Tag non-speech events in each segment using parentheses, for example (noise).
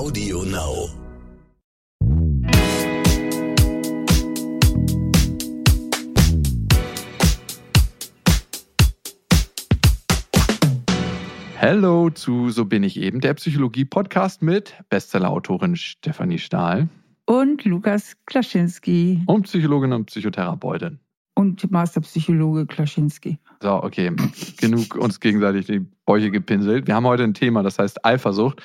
Audio Now. Hallo zu So bin ich eben, der Psychologie-Podcast mit Bestsellerautorin Stefanie Stahl und Lukas Klaschinski und Psychologin und Psychotherapeutin. Und Masterpsychologe Klaschinski. So, okay, genug uns gegenseitig die Bäuche gepinselt. Wir haben heute ein Thema, das heißt Eifersucht.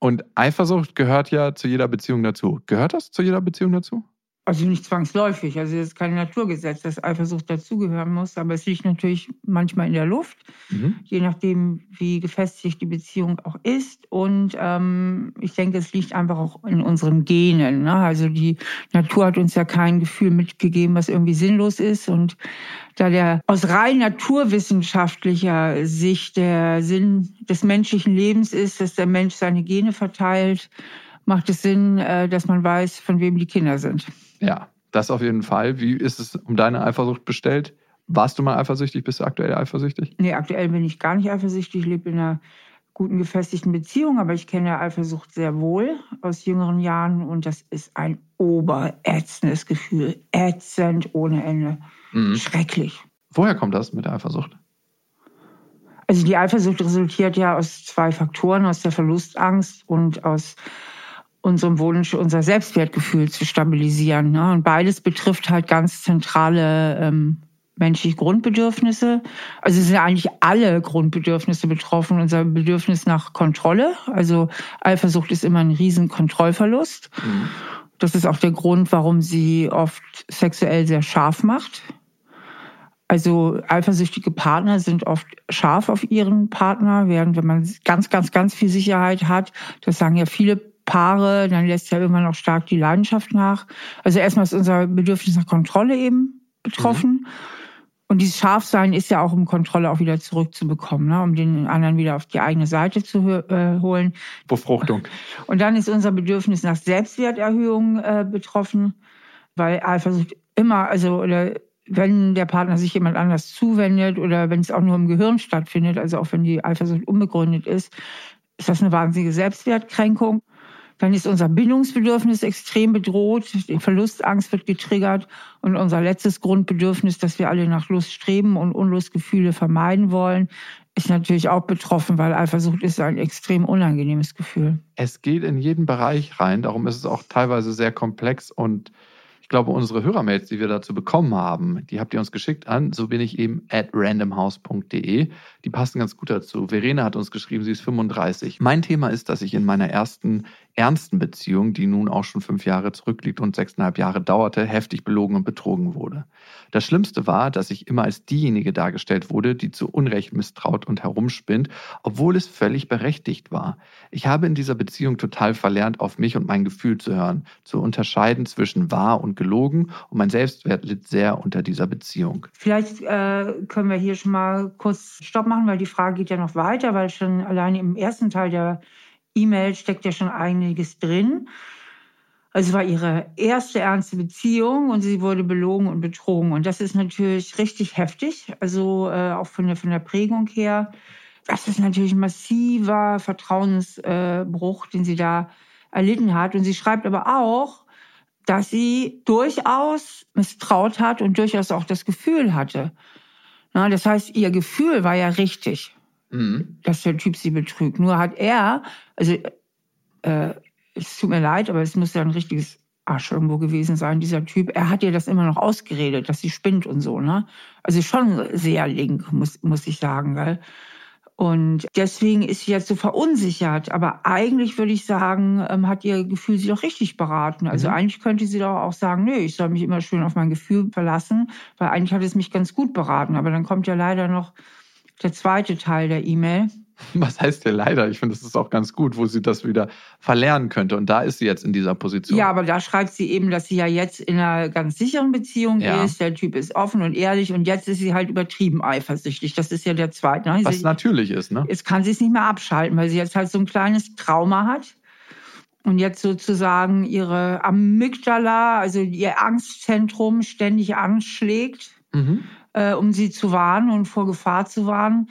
Und Eifersucht gehört ja zu jeder Beziehung dazu. Gehört das zu jeder Beziehung dazu? Also nicht zwangsläufig. Also es ist kein Naturgesetz, dass Eifersucht dazugehören muss. Aber es liegt natürlich manchmal in der Luft, mhm. je nachdem, wie gefestigt die Beziehung auch ist. Und ähm, ich denke, es liegt einfach auch in unseren Genen. Ne? Also die Natur hat uns ja kein Gefühl mitgegeben, was irgendwie sinnlos ist. Und da der aus rein naturwissenschaftlicher Sicht der Sinn des menschlichen Lebens ist, dass der Mensch seine Gene verteilt, macht es Sinn, äh, dass man weiß, von wem die Kinder sind. Ja, das auf jeden Fall. Wie ist es um deine Eifersucht bestellt? Warst du mal eifersüchtig? Bist du aktuell eifersüchtig? Nee, aktuell bin ich gar nicht eifersüchtig. Ich lebe in einer guten, gefestigten Beziehung, aber ich kenne Eifersucht sehr wohl aus jüngeren Jahren und das ist ein oberätzendes Gefühl. Ätzend ohne Ende. Mhm. Schrecklich. Woher kommt das mit der Eifersucht? Also die Eifersucht resultiert ja aus zwei Faktoren, aus der Verlustangst und aus unserem Wunsch, unser Selbstwertgefühl zu stabilisieren. Ne? Und beides betrifft halt ganz zentrale ähm, menschliche Grundbedürfnisse. Also sind eigentlich alle Grundbedürfnisse betroffen. Unser Bedürfnis nach Kontrolle. Also Eifersucht ist immer ein riesen Kontrollverlust. Mhm. Das ist auch der Grund, warum sie oft sexuell sehr scharf macht. Also eifersüchtige Partner sind oft scharf auf ihren Partner, während wenn man ganz, ganz, ganz viel Sicherheit hat, das sagen ja viele Paare, dann lässt ja immer noch stark die Leidenschaft nach. Also erstmal ist unser Bedürfnis nach Kontrolle eben betroffen. Mhm. Und dieses Scharfsein ist ja auch, um Kontrolle auch wieder zurückzubekommen, ne? um den anderen wieder auf die eigene Seite zu äh, holen. Befruchtung. Und dann ist unser Bedürfnis nach Selbstwerterhöhung äh, betroffen, weil Eifersucht immer, also oder wenn der Partner sich jemand anders zuwendet oder wenn es auch nur im Gehirn stattfindet, also auch wenn die Eifersucht unbegründet ist, ist das eine wahnsinnige Selbstwertkränkung. Dann ist unser Bindungsbedürfnis extrem bedroht, die Verlustangst wird getriggert und unser letztes Grundbedürfnis, dass wir alle nach Lust streben und Unlustgefühle vermeiden wollen, ist natürlich auch betroffen, weil Eifersucht ist ein extrem unangenehmes Gefühl. Es geht in jeden Bereich rein, darum ist es auch teilweise sehr komplex und ich glaube, unsere Hörermails, die wir dazu bekommen haben, die habt ihr uns geschickt an, so bin ich eben at randomhouse.de. Die passen ganz gut dazu. Verena hat uns geschrieben, sie ist 35. Mein Thema ist, dass ich in meiner ersten ernsten Beziehung, die nun auch schon fünf Jahre zurückliegt und sechseinhalb Jahre dauerte, heftig belogen und betrogen wurde. Das Schlimmste war, dass ich immer als diejenige dargestellt wurde, die zu Unrecht misstraut und herumspinnt, obwohl es völlig berechtigt war. Ich habe in dieser Beziehung total verlernt, auf mich und mein Gefühl zu hören, zu unterscheiden zwischen wahr und gelogen und mein Selbstwert litt sehr unter dieser Beziehung. Vielleicht äh, können wir hier schon mal kurz Stopp machen, weil die Frage geht ja noch weiter, weil schon alleine im ersten Teil der E-Mail steckt ja schon einiges drin. Also es war ihre erste ernste Beziehung und sie wurde belogen und betrogen. Und das ist natürlich richtig heftig, also äh, auch von der, von der Prägung her. Das ist natürlich ein massiver Vertrauensbruch, den sie da erlitten hat. Und sie schreibt aber auch, dass sie durchaus misstraut hat und durchaus auch das Gefühl hatte. Na, das heißt, ihr Gefühl war ja richtig mhm. dass der Typ sie betrügt. Nur hat er, also äh, es tut mir leid, aber es muss ja ein richtiges Arsch irgendwo gewesen sein, dieser Typ. Er hat ihr das immer noch ausgeredet, dass sie spinnt und so, ne? Also schon sehr link, muss, muss ich sagen, gell? Und deswegen ist sie jetzt so verunsichert. Aber eigentlich würde ich sagen, ähm, hat ihr Gefühl sie doch richtig beraten. Also mhm. eigentlich könnte sie doch auch sagen, nö, ich soll mich immer schön auf mein Gefühl verlassen, weil eigentlich hat es mich ganz gut beraten. Aber dann kommt ja leider noch der zweite Teil der E-Mail. (laughs) Was heißt ja leider? Ich finde, das ist auch ganz gut, wo sie das wieder verlernen könnte. Und da ist sie jetzt in dieser Position. Ja, aber da schreibt sie eben, dass sie ja jetzt in einer ganz sicheren Beziehung ja. ist. Der Typ ist offen und ehrlich und jetzt ist sie halt übertrieben eifersüchtig. Das ist ja der zweite. Ne? Was sie, natürlich ist, ne? Jetzt kann sie es nicht mehr abschalten, weil sie jetzt halt so ein kleines Trauma hat. Und jetzt sozusagen ihre Amygdala, also ihr Angstzentrum ständig anschlägt. Mhm äh, um sie zu warnen und vor Gefahr zu warnen.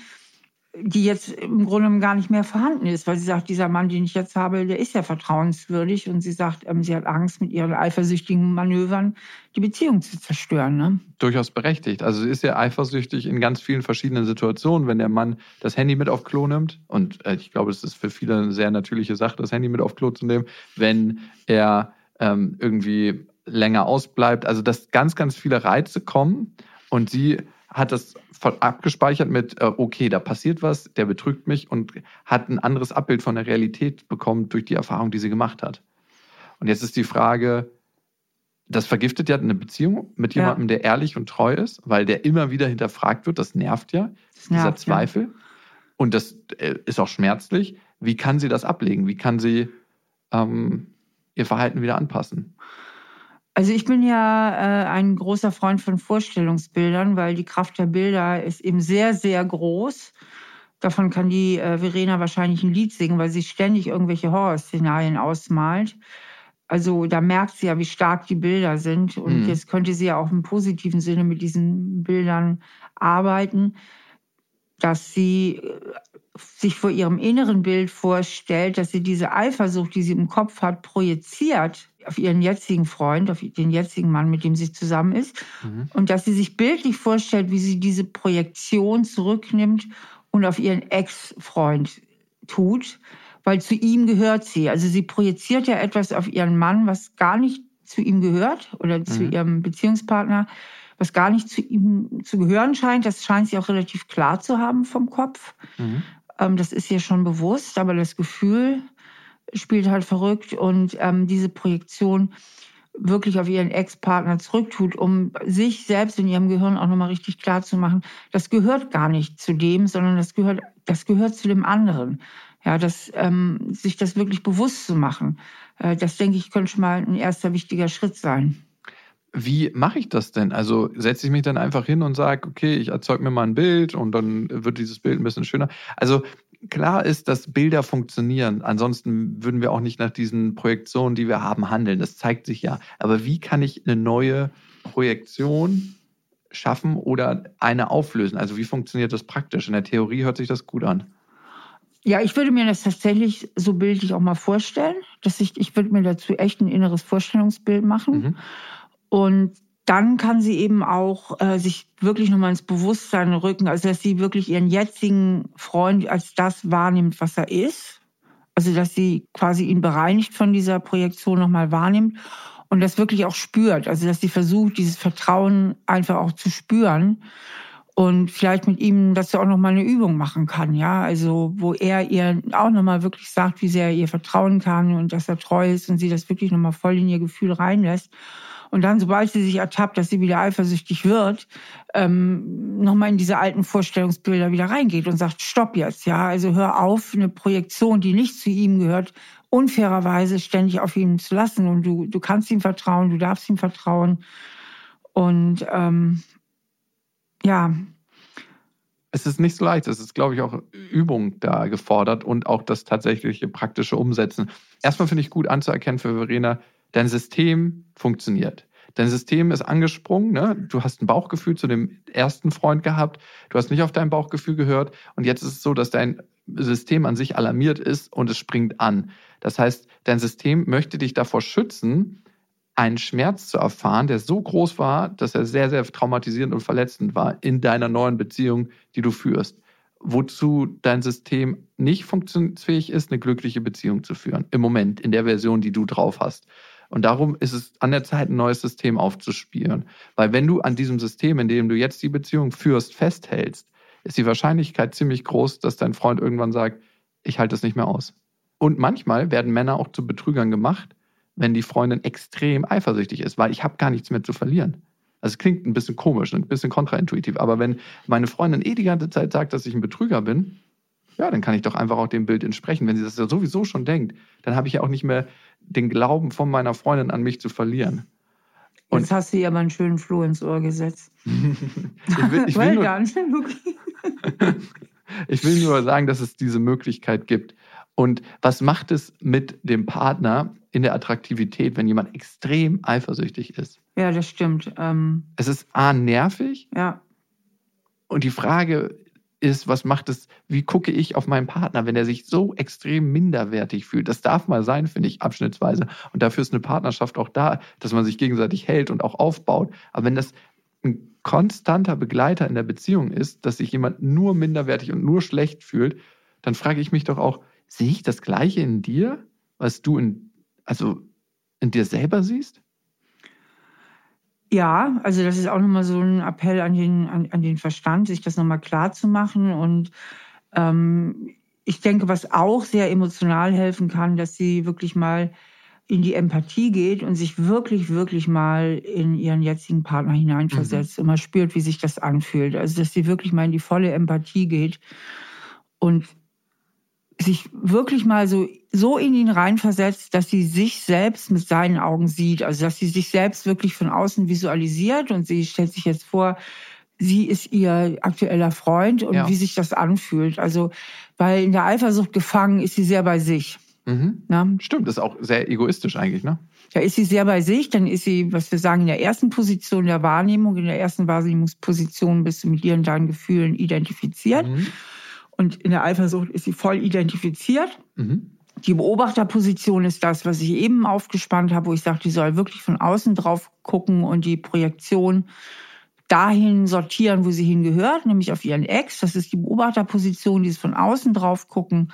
die jetzt im Grunde gar nicht mehr vorhanden ist, weil sie sagt, dieser Mann, den ich jetzt habe, der ist ja vertrauenswürdig und sie sagt, ähm, sie hat Angst, mit ihren eifersüchtigen Manövern die Beziehung zu zerstören. Ne? Durchaus berechtigt. Also sie ist ja eifersüchtig in ganz vielen verschiedenen Situationen, wenn der Mann das Handy mit auf Klo nimmt und äh, ich glaube, es ist für viele eine sehr natürliche Sache, das Handy mit auf Klo zu nehmen, wenn er ähm, irgendwie länger ausbleibt. Also dass ganz, ganz viele Reize kommen und sie hat das abgespeichert mit, äh, okay, da passiert was, der betrügt mich und hat ein anderes Abbild von der Realität bekommen durch die Erfahrung, die sie gemacht hat. Und jetzt ist die Frage, das vergiftet ja eine Beziehung mit jemandem, ja. der ehrlich und treu ist, weil der immer wieder hinterfragt wird. Das nervt ja, das nervt, dieser Zweifel. Ja. Und das äh, ist auch schmerzlich. Wie kann sie das ablegen? Wie kann sie ähm, ihr Verhalten wieder anpassen? Also ich bin ja äh, ein großer Freund von Vorstellungsbildern, weil die Kraft der Bilder ist eben sehr, sehr groß. Davon kann die äh, Verena wahrscheinlich ein Lied singen, weil sie ständig irgendwelche Horrorszenarien ausmalt. Also da merkt sie ja, wie stark die Bilder sind. Und mhm. jetzt könnte sie ja auch im positiven Sinne mit diesen Bildern arbeiten, dass sie äh, sich vor ihrem inneren Bild vorstellt, dass sie diese Eifersucht, die sie im Kopf hat, projiziert auf ihren jetzigen Freund, auf den jetzigen Mann, mit dem sie zusammen ist. Mhm. Und dass sie sich bildlich vorstellt, wie sie diese Projektion zurücknimmt und auf ihren Ex-Freund tut, weil zu ihm gehört sie. Also sie projiziert ja etwas auf ihren Mann, was gar nicht zu ihm gehört oder zu mhm. ihrem Beziehungspartner, was gar nicht zu ihm zu gehören scheint. Das scheint sie auch relativ klar zu haben vom Kopf. Mhm. Ähm, das ist ihr schon bewusst, aber das Gefühl, spielt halt verrückt und ähm, diese Projektion wirklich auf ihren Ex-Partner zurücktut, um sich selbst in ihrem Gehirn auch nochmal richtig klar zu machen, das gehört gar nicht zu dem, sondern das gehört, das gehört zu dem anderen. Ja, das, ähm, sich das wirklich bewusst zu machen, äh, das denke ich, könnte schon mal ein erster wichtiger Schritt sein. Wie mache ich das denn? Also setze ich mich dann einfach hin und sage, okay, ich erzeuge mir mal ein Bild und dann wird dieses Bild ein bisschen schöner. Also klar ist, dass Bilder funktionieren. Ansonsten würden wir auch nicht nach diesen Projektionen, die wir haben, handeln. Das zeigt sich ja. Aber wie kann ich eine neue Projektion schaffen oder eine auflösen? Also wie funktioniert das praktisch? In der Theorie hört sich das gut an. Ja, ich würde mir das tatsächlich so bildlich auch mal vorstellen, dass ich, ich würde mir dazu echt ein inneres Vorstellungsbild machen. Mhm. Und dann kann sie eben auch äh, sich wirklich nochmal ins Bewusstsein rücken, also dass sie wirklich ihren jetzigen Freund als das wahrnimmt, was er ist. Also dass sie quasi ihn bereinigt von dieser Projektion nochmal wahrnimmt und das wirklich auch spürt. Also dass sie versucht, dieses Vertrauen einfach auch zu spüren und vielleicht mit ihm, dass sie auch nochmal eine Übung machen kann, ja. Also wo er ihr auch nochmal wirklich sagt, wie sehr er ihr vertrauen kann und dass er treu ist und sie das wirklich nochmal voll in ihr Gefühl reinlässt. Und dann, sobald sie sich ertappt, dass sie wieder eifersüchtig wird, ähm, nochmal in diese alten Vorstellungsbilder wieder reingeht und sagt, stopp jetzt, ja, also hör auf, eine Projektion, die nicht zu ihm gehört, unfairerweise ständig auf ihn zu lassen. Und du, du kannst ihm vertrauen, du darfst ihm vertrauen. Und ähm, ja, es ist nicht so leicht. Es ist, glaube ich, auch Übung da gefordert und auch das tatsächliche praktische Umsetzen. Erstmal finde ich gut anzuerkennen für Verena, dein System funktioniert. Dein System ist angesprungen, ne? du hast ein Bauchgefühl zu dem ersten Freund gehabt, du hast nicht auf dein Bauchgefühl gehört und jetzt ist es so, dass dein System an sich alarmiert ist und es springt an. Das heißt, dein System möchte dich davor schützen, einen Schmerz zu erfahren, der so groß war, dass er sehr, sehr traumatisierend und verletzend war in deiner neuen Beziehung, die du führst. Wozu dein System nicht funktionsfähig ist, eine glückliche Beziehung zu führen. Im Moment, in der Version, die du drauf hast. Und darum ist es an der Zeit, ein neues System aufzuspielen. Weil wenn du an diesem System, in dem du jetzt die Beziehung führst, festhältst, ist die Wahrscheinlichkeit ziemlich groß, dass dein Freund irgendwann sagt, ich halte es nicht mehr aus. Und manchmal werden Männer auch zu Betrügern gemacht, wenn die Freundin extrem eifersüchtig ist, weil ich habe gar nichts mehr zu verlieren. Also es klingt ein bisschen komisch, ein bisschen kontraintuitiv, aber wenn meine Freundin eh die ganze Zeit sagt, dass ich ein Betrüger bin, ja, dann kann ich doch einfach auch dem Bild entsprechen. Wenn sie das ja sowieso schon denkt, dann habe ich ja auch nicht mehr den Glauben von meiner Freundin an mich zu verlieren. Und Jetzt hast du ihr aber einen schönen Floh ins Ohr gesetzt. ich will, ich (laughs) will nur, (laughs) ich will nur sagen, dass es diese Möglichkeit gibt. Und was macht es mit dem Partner in der Attraktivität, wenn jemand extrem eifersüchtig ist? Ja, das stimmt. Ähm es ist A, nervig. Ja. Und die Frage ist, was macht es, wie gucke ich auf meinen Partner, wenn er sich so extrem minderwertig fühlt. Das darf mal sein, finde ich, abschnittsweise. Und dafür ist eine Partnerschaft auch da, dass man sich gegenseitig hält und auch aufbaut. Aber wenn das ein konstanter Begleiter in der Beziehung ist, dass sich jemand nur minderwertig und nur schlecht fühlt, dann frage ich mich doch auch, sehe ich das Gleiche in dir, was du in, also in dir selber siehst? Ja, also das ist auch nochmal so ein Appell an den, an, an den Verstand, sich das nochmal klar zu machen. Und ähm, ich denke, was auch sehr emotional helfen kann, dass sie wirklich mal in die Empathie geht und sich wirklich, wirklich mal in ihren jetzigen Partner hineinversetzt mhm. und mal spürt, wie sich das anfühlt. Also, dass sie wirklich mal in die volle Empathie geht und sich wirklich mal so, so in ihn reinversetzt, dass sie sich selbst mit seinen Augen sieht. Also, dass sie sich selbst wirklich von außen visualisiert und sie stellt sich jetzt vor, sie ist ihr aktueller Freund und ja. wie sich das anfühlt. Also, weil in der Eifersucht gefangen ist sie sehr bei sich. Mhm. Na? Stimmt, ist auch sehr egoistisch eigentlich, ne? Da ist sie sehr bei sich, dann ist sie, was wir sagen, in der ersten Position der Wahrnehmung, in der ersten Wahrnehmungsposition bist du mit und deinen Gefühlen identifiziert. Mhm. Und in der Eifersucht ist sie voll identifiziert. Mhm. Die Beobachterposition ist das, was ich eben aufgespannt habe, wo ich sage, die soll wirklich von außen drauf gucken und die Projektion dahin sortieren, wo sie hingehört, nämlich auf ihren Ex. Das ist die Beobachterposition, die ist von außen drauf gucken.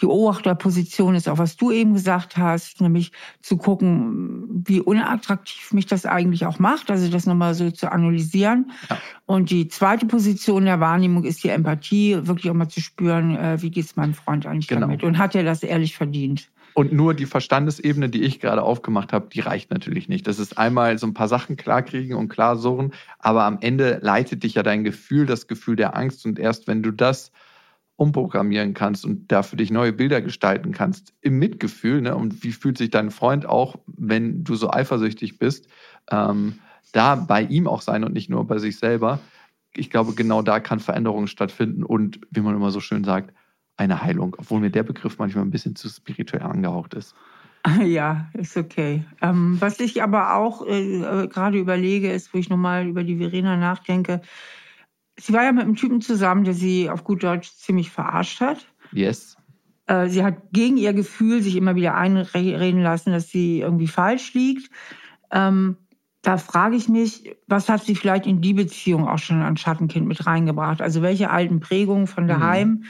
Die Beobachterposition ist auch, was du eben gesagt hast, nämlich zu gucken, wie unattraktiv mich das eigentlich auch macht, also das nochmal so zu analysieren. Ja. Und die zweite Position der Wahrnehmung ist die Empathie, wirklich auch mal zu spüren, äh, wie geht's meinem Freund eigentlich genau. damit und hat er das ehrlich verdient. Und nur die Verstandesebene, die ich gerade aufgemacht habe, die reicht natürlich nicht. Das ist einmal so ein paar Sachen klarkriegen und klar surren, aber am Ende leitet dich ja dein Gefühl, das Gefühl der Angst. Und erst wenn du das umprogrammieren kannst und da für dich neue Bilder gestalten kannst, im Mitgefühl, ne, und wie fühlt sich dein Freund auch, wenn du so eifersüchtig bist, ähm, da bei ihm auch sein und nicht nur bei sich selber. Ich glaube, genau da kann Veränderung stattfinden und, wie man immer so schön sagt, eine Heilung, obwohl mir der Begriff manchmal ein bisschen zu spirituell angehaucht ist. Ja, ist okay. Ähm, was ich aber auch äh, äh, gerade überlege, ist, wo ich nochmal über die Verena nachdenke. Sie war ja mit einem Typen zusammen, der sie auf gut Deutsch ziemlich verarscht hat. Yes. Äh, sie hat gegen ihr Gefühl sich immer wieder einreden lassen, dass sie irgendwie falsch liegt. Ähm, da frage ich mich, was hat sie vielleicht in die Beziehung auch schon an Schattenkind mit reingebracht? Also welche alten Prägungen von daheim? Mhm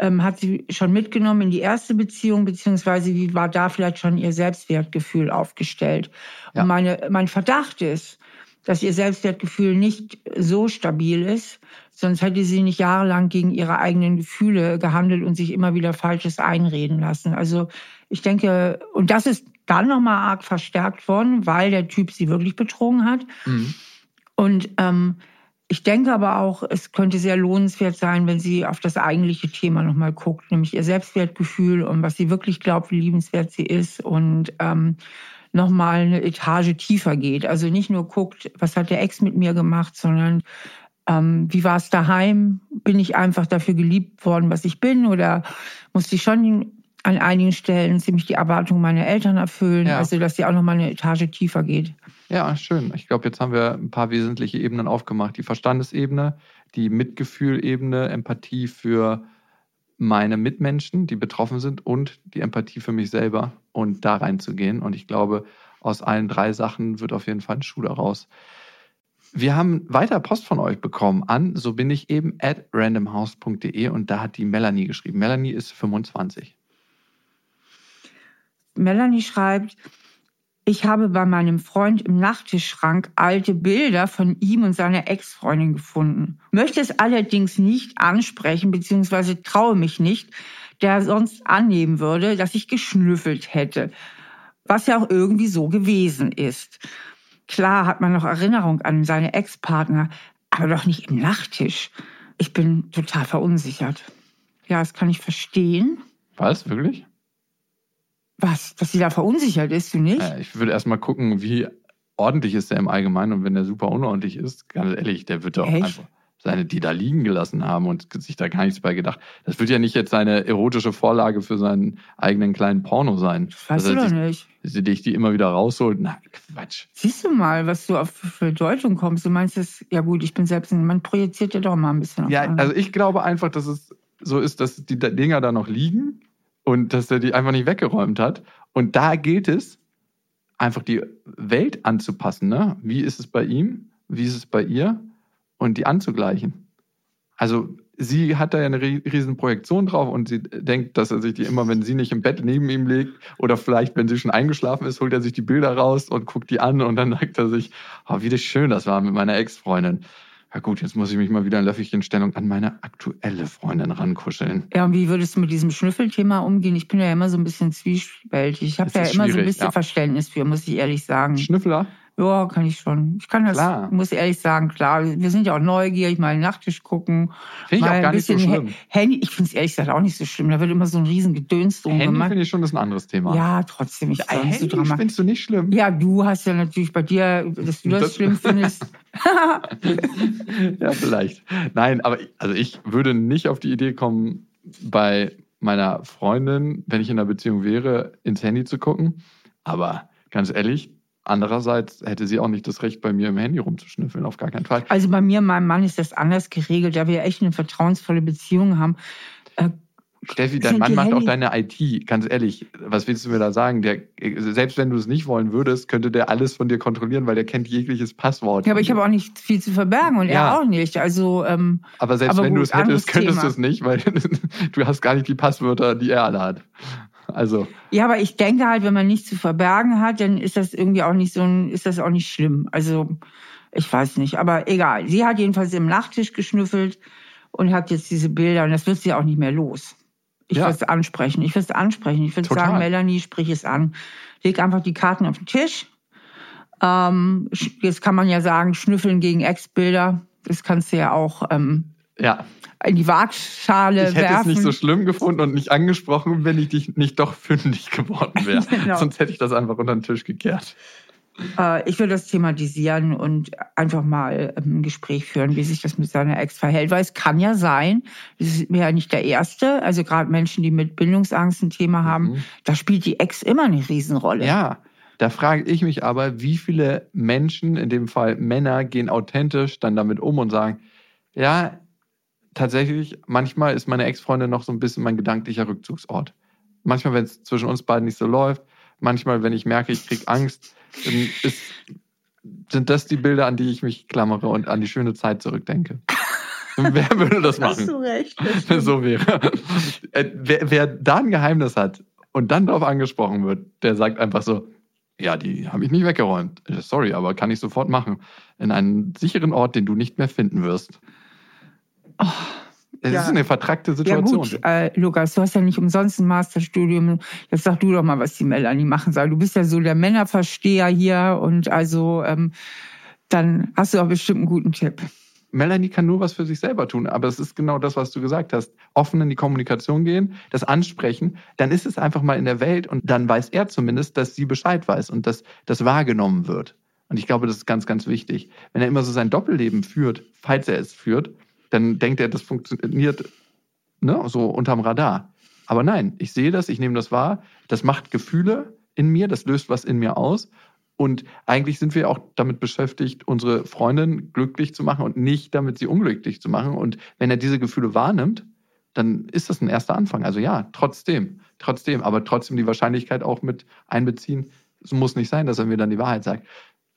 ähm, hat sie schon mitgenommen in die erste Beziehung, beziehungsweise wie war da vielleicht schon ihr Selbstwertgefühl aufgestellt? Ja. Und meine, mein Verdacht ist, dass ihr Selbstwertgefühl nicht so stabil ist, sonst hätte sie nicht jahrelang gegen ihre eigenen Gefühle gehandelt und sich immer wieder Falsches einreden lassen. Also ich denke, und das ist dann nochmal arg verstärkt worden, weil der Typ sie wirklich betrogen hat. Mhm. Und ähm, ich denke aber auch, es könnte sehr lohnenswert sein, wenn sie auf das eigentliche Thema nochmal guckt, nämlich ihr Selbstwertgefühl und was sie wirklich glaubt, wie liebenswert sie ist und ähm, nochmal eine Etage tiefer geht. Also nicht nur guckt, was hat der Ex mit mir gemacht, sondern ähm, wie war es daheim? Bin ich einfach dafür geliebt worden, was ich bin? Oder musste ich schon an einigen Stellen ziemlich die Erwartungen meiner Eltern erfüllen? Ja. Also, dass sie auch nochmal eine Etage tiefer geht. Ja, schön. Ich glaube, jetzt haben wir ein paar wesentliche Ebenen aufgemacht. Die Verstandesebene, die Mitgefühlebene, Empathie für meine Mitmenschen, die betroffen sind und die Empathie für mich selber und da reinzugehen. Und ich glaube, aus allen drei Sachen wird auf jeden Fall ein Schuh daraus. Wir haben weiter Post von euch bekommen an, so bin ich eben, at randomhouse.de und da hat die Melanie geschrieben. Melanie ist 25. Melanie schreibt, ich habe bei meinem Freund im Nachttischschrank alte Bilder von ihm und seiner Ex-Freundin gefunden. Möchte es allerdings nicht ansprechen, beziehungsweise traue mich nicht, der sonst annehmen würde, dass ich geschnüffelt hätte. Was ja auch irgendwie so gewesen ist. Klar hat man noch Erinnerung an seine Ex-Partner, aber doch nicht im Nachttisch. Ich bin total verunsichert. Ja, das kann ich verstehen. Was, wirklich? Was? Dass sie da verunsichert ist, du nicht? Äh, ich würde erstmal gucken, wie ordentlich ist der im Allgemeinen und wenn der super unordentlich ist, ganz ehrlich, der wird doch einfach. seine, die da liegen gelassen haben und sich da gar nichts bei gedacht. Das wird ja nicht jetzt seine erotische Vorlage für seinen eigenen kleinen Porno sein. Weißt du doch nicht. Sie dich die immer wieder rausholt. Na, Quatsch. Siehst du mal, was du auf für Deutung kommst. Du meinst es, ja gut, ich bin selbst, man projiziert ja doch mal ein bisschen Ja, also ich glaube einfach, dass es so ist, dass die Dinger da noch liegen und dass er die einfach nicht weggeräumt hat. Und da gilt es, einfach die Welt anzupassen. Ne? Wie ist es bei ihm? Wie ist es bei ihr? Und die anzugleichen. Also sie hat da ja eine rie- riesen Projektion drauf und sie denkt, dass er sich die immer, wenn sie nicht im Bett neben ihm liegt oder vielleicht, wenn sie schon eingeschlafen ist, holt er sich die Bilder raus und guckt die an und dann sagt er sich, oh, wie das schön das war mit meiner Ex-Freundin. Ja gut, jetzt muss ich mich mal wieder in Löffelchenstellung an meine aktuelle Freundin rankuscheln. Ja, und wie würdest du mit diesem Schnüffelthema umgehen? Ich bin ja immer so ein bisschen zwiespältig. Ich habe ist immer so ein bisschen ja. Verständnis für, muss ich ehrlich sagen. Schnüffler? Ja, kann ich schon. Ich kann das, Klar. muss ehrlich sagen, klar. Wir sind ja auch neugierig, mal den Nachttisch gucken. Finde ich auch gar nicht so schlimm. Handy, ich finde es ehrlich gesagt auch nicht so schlimm. Da wird immer so ein riesen Gedöns drum Handy gemacht. finde ich schon, das ist ein anderes Thema. Ja, trotzdem. Ich so Handy dramatisch. findest du nicht schlimm? Ja, du hast ja natürlich bei dir, dass du das, Das- schlimm findest. (laughs) ja, vielleicht. Nein, aber also ich würde nicht auf die Idee kommen, bei meiner Freundin, wenn ich in einer Beziehung wäre, ins Handy zu gucken. Aber ganz ehrlich, andererseits hätte sie auch nicht das Recht, bei mir im Handy rumzuschnüffeln, auf gar keinen Fall. Also bei mir und meinem Mann ist das anders geregelt, da wir echt eine vertrauensvolle Beziehung haben. Äh, Steffi, dein Sind Mann macht auch deine IT, ganz ehrlich. Was willst du mir da sagen? Der, selbst wenn du es nicht wollen würdest, könnte der alles von dir kontrollieren, weil der kennt jegliches Passwort. Ja, aber ich habe auch nicht viel zu verbergen und Ja. er auch nicht. Also ähm, Aber selbst Aber wenn du es hättest, könntest du es nicht, weil (laughs) du hast gar nicht die Passwörter, die er alle hat. Also, ja, aber ich denke halt, wenn man nichts zu verbergen hat, dann ist das irgendwie auch nicht so ein, ist das auch nicht schlimm. Also ich weiß nicht, aber egal. Sie hat jedenfalls im Nachttisch geschnüffelt und hat jetzt diese Bilder und das wird sie auch nicht mehr los. Ich Ja. würde es ansprechen. Ich würde es ansprechen. Ich würde Total. sagen, Melanie, sprich es an. Leg einfach die Karten auf den Tisch. Ähm, jetzt kann man ja sagen, schnüffeln gegen Ex-Bilder. Das kannst du ja auch ähm, ja, in die Waagschale ich hätte werfen. es nicht so schlimm gefunden und nicht angesprochen, wenn ich dich nicht doch fündig geworden wäre. (laughs) Genau. Sonst hätte ich das einfach unter den Tisch gekehrt. Äh, ich würde das thematisieren und einfach mal ähm, ein Gespräch führen, wie sich das mit seiner Ex verhält. Weil es kann ja sein, das ist ja nicht der Erste, also gerade Menschen, die mit Bindungsangst ein Thema haben, Mhm. da spielt die Ex immer eine Riesenrolle. Ja, da frage ich mich aber, wie viele Menschen, in dem Fall Männer, gehen authentisch dann damit um und sagen, ja, tatsächlich, manchmal ist meine Ex-Freundin noch so ein bisschen mein gedanklicher Rückzugsort. Manchmal, wenn es zwischen uns beiden nicht so läuft, manchmal, wenn ich merke, ich kriege Angst, ist, sind das die Bilder, an die ich mich klammere und an die schöne Zeit zurückdenke. Wer würde das machen? recht. wenn (laughs) so wäre. Äh, wer, wer da ein Geheimnis hat und dann darauf angesprochen wird, der sagt einfach so, ja, die habe ich nicht weggeräumt. Äh, Sorry, aber kann ich sofort machen. In einen sicheren Ort, den du nicht mehr finden wirst. Es ja. ist eine vertrackte Ja Situation. gut, äh, Lukas, du hast ja nicht umsonst ein Masterstudium. Jetzt sag du doch mal, was die Melanie machen soll. Du bist ja so der Männerversteher hier und also ähm, dann hast du auch bestimmt einen guten Tipp. Melanie kann nur was für sich selber tun, aber es ist genau das, was du gesagt hast. Offen in die Kommunikation gehen, das ansprechen, dann ist es einfach mal in der Welt und dann weiß er zumindest, dass sie Bescheid weiß und dass das wahrgenommen wird. Und ich glaube, das ist ganz, ganz wichtig. Wenn er immer so sein Doppelleben führt, falls er es führt, dann denkt er, das funktioniert ne, so unterm Radar. Aber nein, ich sehe das, ich nehme das wahr, das macht Gefühle in mir, das löst was in mir aus. Und eigentlich sind wir auch damit beschäftigt, unsere Freundin glücklich zu machen und nicht damit sie unglücklich zu machen. Und wenn er diese Gefühle wahrnimmt, dann ist das ein erster Anfang. Also ja, trotzdem, trotzdem, aber trotzdem die Wahrscheinlichkeit auch mit einbeziehen. Es muss nicht sein, dass er mir dann die Wahrheit sagt.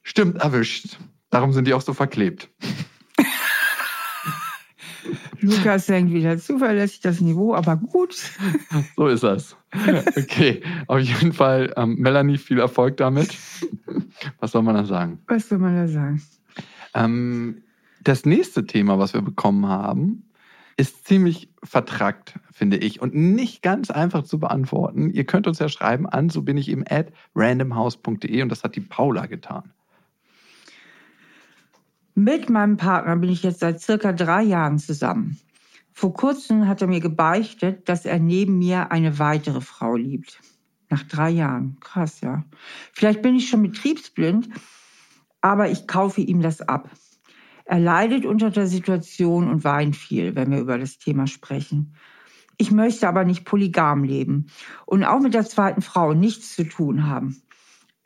Stimmt, erwischt. Darum sind die auch so verklebt. Lukas denkt wieder zuverlässig das Niveau, aber gut. (laughs) So ist das. Okay, auf jeden Fall, ähm, Melanie, viel Erfolg damit. Was soll man da sagen? Was soll man da sagen? Ähm, das nächste Thema, was wir bekommen haben, ist ziemlich vertrackt, finde ich, und nicht ganz einfach zu beantworten. Ihr könnt uns ja schreiben an, so bin ich eben at randomhouse.de und das hat die Paula getan. Mit meinem Partner bin ich jetzt seit circa drei Jahren zusammen. Vor kurzem hat er mir gebeichtet, dass er neben mir eine weitere Frau liebt. Nach drei Jahren. Krass, ja. Vielleicht bin ich schon betriebsblind, aber ich kaufe ihm das ab. Er leidet unter der Situation und weint viel, wenn wir über das Thema sprechen. Ich möchte aber nicht polygam leben und auch mit der zweiten Frau nichts zu tun haben.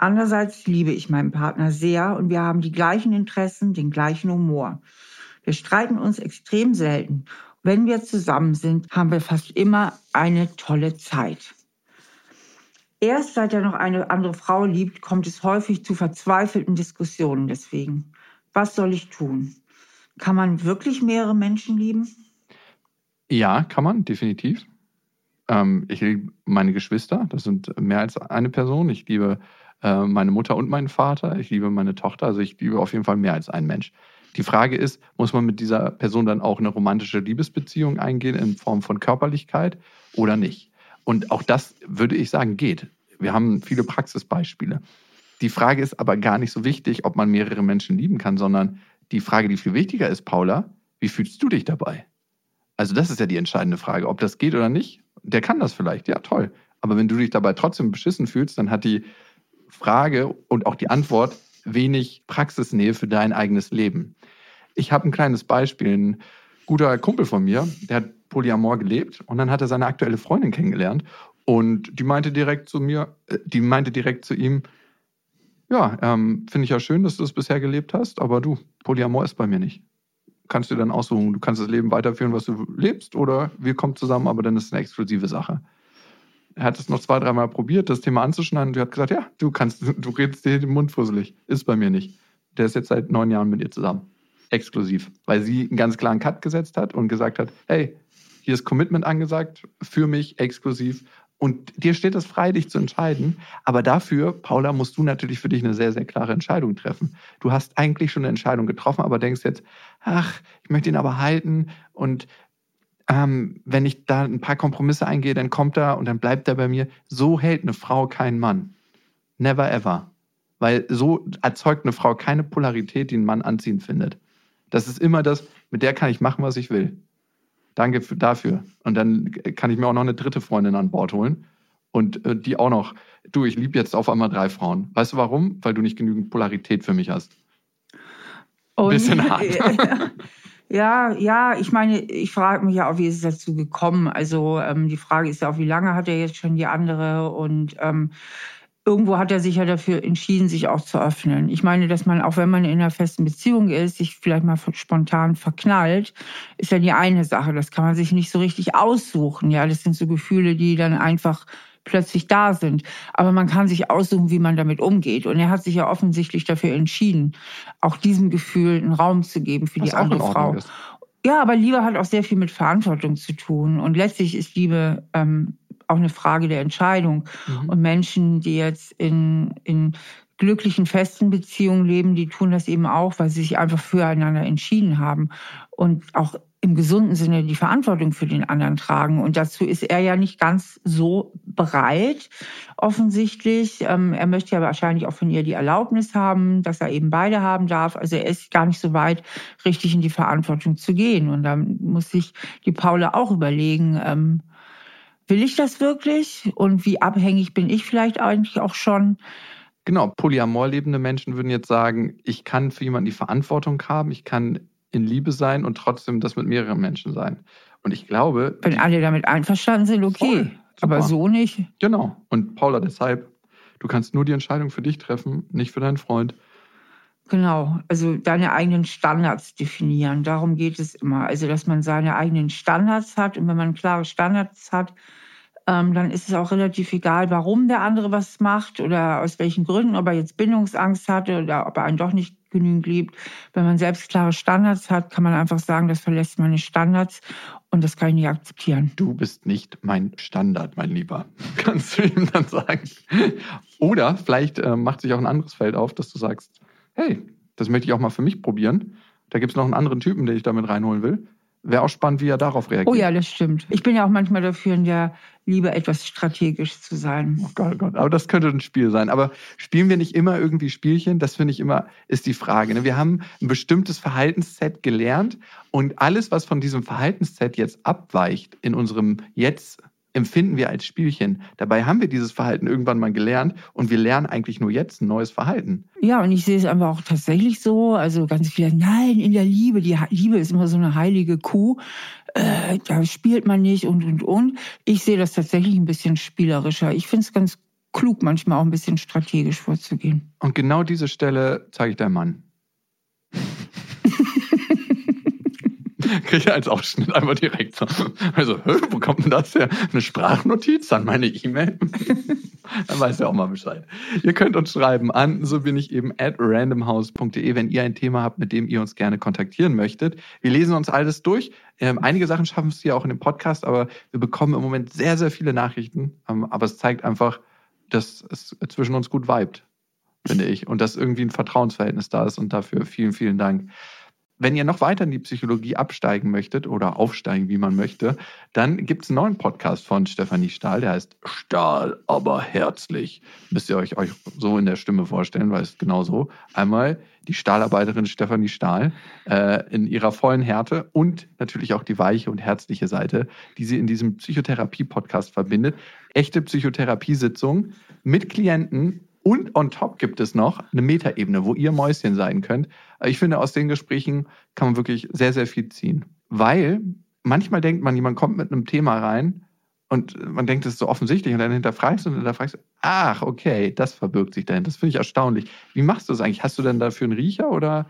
Andererseits liebe ich meinen Partner sehr und wir haben die gleichen Interessen, den gleichen Humor. Wir streiten uns extrem selten. Wenn wir zusammen sind, haben wir fast immer eine tolle Zeit. Erst seit er noch eine andere Frau liebt, kommt es häufig zu verzweifelten Diskussionen deswegen. Was soll ich tun? Kann man wirklich mehrere Menschen lieben? Ja, kann man, definitiv. Ähm, ich liebe meine Geschwister, das sind mehr als eine Person. Ich liebe äh, meine Mutter und meinen Vater. Ich liebe meine Tochter. Also ich liebe auf jeden Fall mehr als einen Mensch. Die Frage ist, muss man mit dieser Person dann auch eine romantische Liebesbeziehung eingehen in Form von Körperlichkeit oder nicht? Und auch das würde ich sagen, geht. Wir haben viele Praxisbeispiele. Die Frage ist aber gar nicht so wichtig, ob man mehrere Menschen lieben kann, sondern die Frage, die viel wichtiger ist, Paula, wie fühlst du dich dabei? Also das ist ja die entscheidende Frage, ob das geht oder nicht. Der kann das vielleicht, ja toll. Aber wenn du dich dabei trotzdem beschissen fühlst, dann hat die Frage und auch die Antwort wenig Praxisnähe für dein eigenes Leben. Ich habe ein kleines Beispiel. Ein guter Kumpel von mir, der hat Polyamor gelebt und dann hat er seine aktuelle Freundin kennengelernt und die meinte direkt zu mir, äh, die meinte direkt zu ihm, ja, ähm, finde ich ja schön, dass du es bisher gelebt hast, aber du, Polyamor ist bei mir nicht kannst du dann aussuchen, du kannst das Leben weiterführen, was du lebst, oder wir kommen zusammen, aber dann ist es eine exklusive Sache. Er hat es noch zwei, dreimal probiert, das Thema anzuschneiden und er hat gesagt, ja, du kannst, du redest dir den Mund fusselig. Ist bei mir nicht. Der ist jetzt seit neun Jahren mit ihr zusammen. Exklusiv. Weil sie einen ganz klaren Cut gesetzt hat und gesagt hat, hey, hier ist Commitment angesagt, für mich exklusiv und dir steht es frei, dich zu entscheiden. Aber dafür, Paula, musst du natürlich für dich eine sehr, sehr klare Entscheidung treffen. Du hast eigentlich schon eine Entscheidung getroffen, aber denkst jetzt, ach, ich möchte ihn aber halten. Und ähm, wenn ich da ein paar Kompromisse eingehe, dann kommt er und dann bleibt er bei mir. So hält eine Frau keinen Mann. Never ever. Weil so erzeugt eine Frau keine Polarität, die ein Mann anziehend findet. Das ist immer das, mit der kann ich machen, was ich will. Danke für, dafür. Und dann kann ich mir auch noch eine dritte Freundin an Bord holen. Und äh, die auch noch. Du, ich liebe jetzt auf einmal drei Frauen. Weißt du warum? Weil du nicht genügend Polarität für mich hast. Ein bisschen (laughs) hart. Ja, ja, ich meine, ich frage mich ja auch, wie ist es dazu gekommen? Also ähm, die Frage ist ja auch, wie lange hat er jetzt schon die andere? Und ähm, irgendwo hat er sich ja dafür entschieden, sich auch zu öffnen. Ich meine, dass man, auch wenn man in einer festen Beziehung ist, sich vielleicht mal spontan verknallt, ist ja die eine Sache. Das kann man sich nicht so richtig aussuchen. Ja, das sind so Gefühle, die dann einfach plötzlich da sind. Aber man kann sich aussuchen, wie man damit umgeht. Und er hat sich ja offensichtlich dafür entschieden, auch diesem Gefühl einen Raum zu geben für Was die andere Frau. Ist. Ja, aber Liebe hat auch sehr viel mit Verantwortung zu tun. Und letztlich ist Liebe ähm, auch eine Frage der Entscheidung. Mhm. Und Menschen, die jetzt in, in glücklichen, festen Beziehungen leben, die tun das eben auch, weil sie sich einfach füreinander entschieden haben und auch im gesunden Sinne die Verantwortung für den anderen tragen. Und dazu ist er ja nicht ganz so bereit, offensichtlich. Ähm, er möchte ja wahrscheinlich auch von ihr die Erlaubnis haben, dass er eben beide haben darf. Also er ist gar nicht so weit, richtig in die Verantwortung zu gehen. Und da muss sich die Paula auch überlegen, ähm, Will ich das wirklich? Und wie abhängig bin ich vielleicht eigentlich auch schon? Genau, polyamor lebende Menschen würden jetzt sagen, ich kann für jemanden die Verantwortung haben, ich kann in Liebe sein und trotzdem das mit mehreren Menschen sein. Und ich glaube. Wenn alle damit einverstanden sind, okay. Voll, aber so nicht. Genau. Und Paula, deshalb, du kannst nur die Entscheidung für dich treffen, nicht für deinen Freund. Genau, also deine eigenen Standards definieren. Darum geht es immer. Also, dass man seine eigenen Standards hat. Und wenn man klare Standards hat, ähm, dann ist es auch relativ egal, warum der andere was macht oder aus welchen Gründen, ob er jetzt Bindungsangst hatte oder ob er einen doch nicht genügend liebt. Wenn man selbst klare Standards hat, kann man einfach sagen, das verlässt meine Standards und das kann ich nicht akzeptieren. Du bist nicht mein Standard, mein Lieber, (laughs) kannst du ihm dann sagen. Oder vielleicht äh, macht sich auch ein anderes Feld auf, dass du sagst, hey, das möchte ich auch mal für mich probieren. Da gibt es noch einen anderen Typen, den ich damit reinholen will. Wäre auch spannend, wie er darauf reagiert. Oh ja, das stimmt. Ich bin ja auch manchmal dafür, in der Liebe etwas strategisch zu sein. Oh Gott, oh Gott. Aber das könnte ein Spiel sein. Aber spielen wir nicht immer irgendwie Spielchen? Das finde ich immer, ist die Frage. Ne? Wir haben ein bestimmtes Verhaltensset gelernt und alles, was von diesem Verhaltensset jetzt abweicht in unserem jetzt empfinden wir als Spielchen. Dabei haben wir dieses Verhalten irgendwann mal gelernt und wir lernen eigentlich nur jetzt ein neues Verhalten. Ja, und ich sehe es einfach auch tatsächlich so. Also ganz viele, nein, in der Liebe, die Liebe ist immer so eine heilige Kuh. Äh, da spielt man nicht und, und, und. Ich sehe das tatsächlich ein bisschen spielerischer. Ich finde es ganz klug, manchmal auch ein bisschen strategisch vorzugehen. Und genau diese Stelle zeige ich deinem Mann. (laughs) Kriege ich als Ausschnitt einmal direkt so. Also, wo kommt denn das her? Eine Sprachnotiz an meine E-Mail? (laughs) Dann weiß er auch mal Bescheid. Ihr könnt uns schreiben an, so bin ich eben at randomhouse.de, wenn ihr ein Thema habt, mit dem ihr uns gerne kontaktieren möchtet. Wir lesen uns alles durch. Ähm, einige Sachen schaffen es ja auch in dem Podcast, aber wir bekommen im Moment sehr, sehr viele Nachrichten. Ähm, aber es zeigt einfach, dass es zwischen uns gut vibet, finde ich. Und dass irgendwie ein Vertrauensverhältnis da ist. Und dafür vielen, vielen Dank. Wenn ihr noch weiter in die Psychologie absteigen möchtet oder aufsteigen, wie man möchte, dann gibt es einen neuen Podcast von Stefanie Stahl, der heißt Stahl, aber herzlich. Müsst ihr euch, euch so in der Stimme vorstellen, weil es genau so. Einmal die Stahlarbeiterin Stefanie Stahl äh, in ihrer vollen Härte und natürlich auch die weiche und herzliche Seite, die sie in diesem Psychotherapie-Podcast verbindet. Echte Psychotherapiesitzung mit Klienten und on top gibt es noch eine Metaebene, wo ihr Mäuschen sein könnt. Ich finde, aus den Gesprächen kann man wirklich sehr, sehr viel ziehen. Weil manchmal denkt man, jemand kommt mit einem Thema rein und man denkt, es ist so offensichtlich und dann hinterfragst du und hinterfragst du, ach, okay, das verbirgt sich dahin. Das finde ich erstaunlich. Wie machst du das eigentlich? Hast du denn dafür einen Riecher oder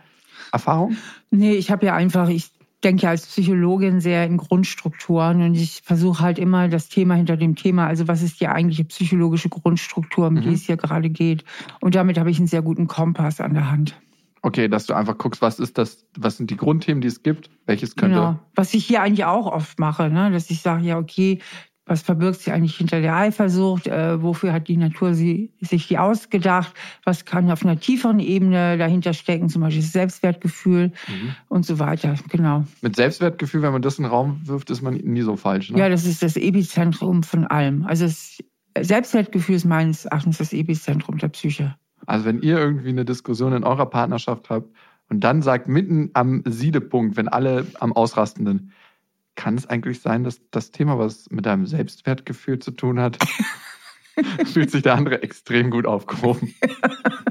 Erfahrung? Nee, ich habe ja einfach, ich denke als Psychologin sehr in Grundstrukturen und ich versuche halt immer das Thema hinter dem Thema, also was ist die eigentliche psychologische Grundstruktur, um mhm. die es hier gerade geht. Und damit habe ich einen sehr guten Kompass an der Hand. Okay, dass du einfach guckst, was ist das, was sind die Grundthemen, die es gibt, welches könnte. Genau. Was ich hier eigentlich auch oft mache, ne? dass ich sage, ja, okay, was verbirgt sich eigentlich hinter der Eifersucht? Äh, wofür hat die Natur sie, sich die ausgedacht? Was kann auf einer tieferen Ebene dahinter stecken? Zum Beispiel das Selbstwertgefühl mhm. und so weiter. Genau. Mit Selbstwertgefühl, wenn man das in den Raum wirft, ist man nie so falsch. Ne? Ja, das ist das Epizentrum von allem. Also das Selbstwertgefühl ist meines Erachtens das Epizentrum der Psyche. Also wenn ihr irgendwie eine Diskussion in eurer Partnerschaft habt und dann sagt mitten am Siedepunkt, wenn alle am Ausrasten sind, kann es eigentlich sein, dass das Thema, was mit deinem Selbstwertgefühl zu tun hat, (laughs) fühlt sich der andere extrem gut aufgehoben. (laughs)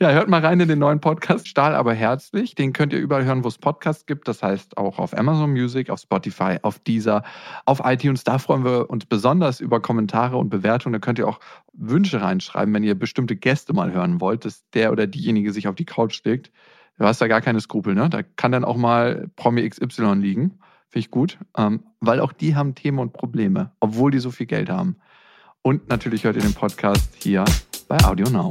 ja, hört mal rein in den neuen Podcast Stahl aber herzlich. Den könnt ihr überall hören, wo es Podcasts gibt. Das heißt auch auf Amazon Music, auf Spotify, auf Deezer, auf iTunes. Da freuen wir uns besonders über Kommentare und Bewertungen. Da könnt ihr auch Wünsche reinschreiben, wenn ihr bestimmte Gäste mal hören wollt, dass der oder diejenige sich auf die Couch legt du hast da gar keine Skrupel, ne? Da kann dann auch mal Promi XY liegen. Finde ich gut. Ähm, weil auch die haben Themen und Probleme, obwohl die so viel Geld haben. Und natürlich hört ihr den Podcast hier bei Audio Now.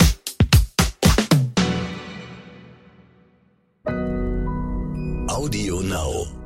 Audio Now.